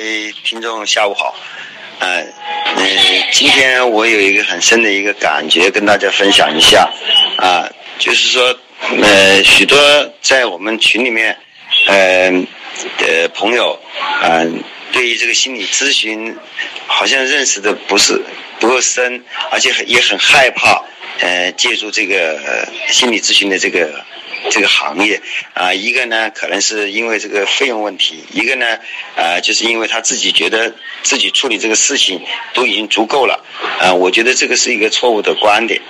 位听众，下午好。呃，嗯，今天我有一个很深的一个感觉，跟大家分享一下。啊，就是说，呃，许多在我们群里面，呃，的朋友，嗯，对于这个心理咨询，好像认识的不是不够深，而且也很害怕，呃，借助这个心理咨询的这个。这个行业啊，一个呢可能是因为这个费用问题，一个呢，呃，就是因为他自己觉得自己处理这个事情都已经足够了，啊，我觉得这个是一个错误的观点，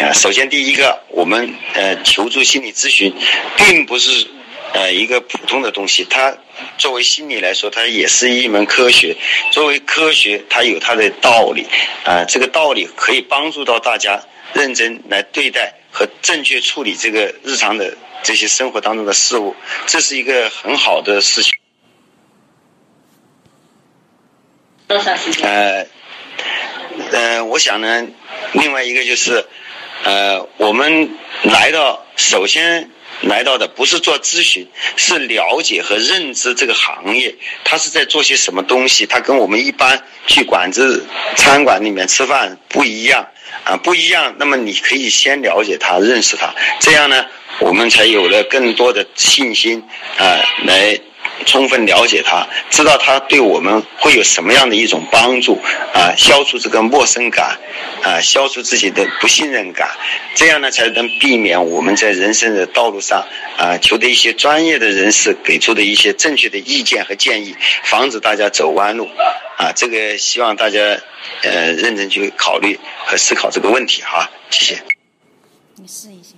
啊，首先第一个，我们呃求助心理咨询，并不是呃一个普通的东西，它作为心理来说，它也是一门科学，作为科学，它有它的道理，啊，这个道理可以帮助到大家认真来对待。和正确处理这个日常的这些生活当中的事物，这是一个很好的事情。多少时间？呃，呃，我想呢，另外一个就是，呃，我们来到首先来到的不是做咨询，是了解和认知这个行业，他是在做些什么东西，他跟我们一般去馆子餐馆里面吃饭不一样。啊，不一样。那么你可以先了解他，认识他，这样呢，我们才有了更多的信心啊，来充分了解他，知道他对我们会有什么样的一种帮助啊，消除这个陌生感啊，消除自己的不信任感，这样呢，才能避免我们在人生的道路上啊，求得一些专业的人士给出的一些正确的意见和建议，防止大家走弯路啊。这个希望大家呃认真去考虑。和思考这个问题哈，谢谢。你试一下。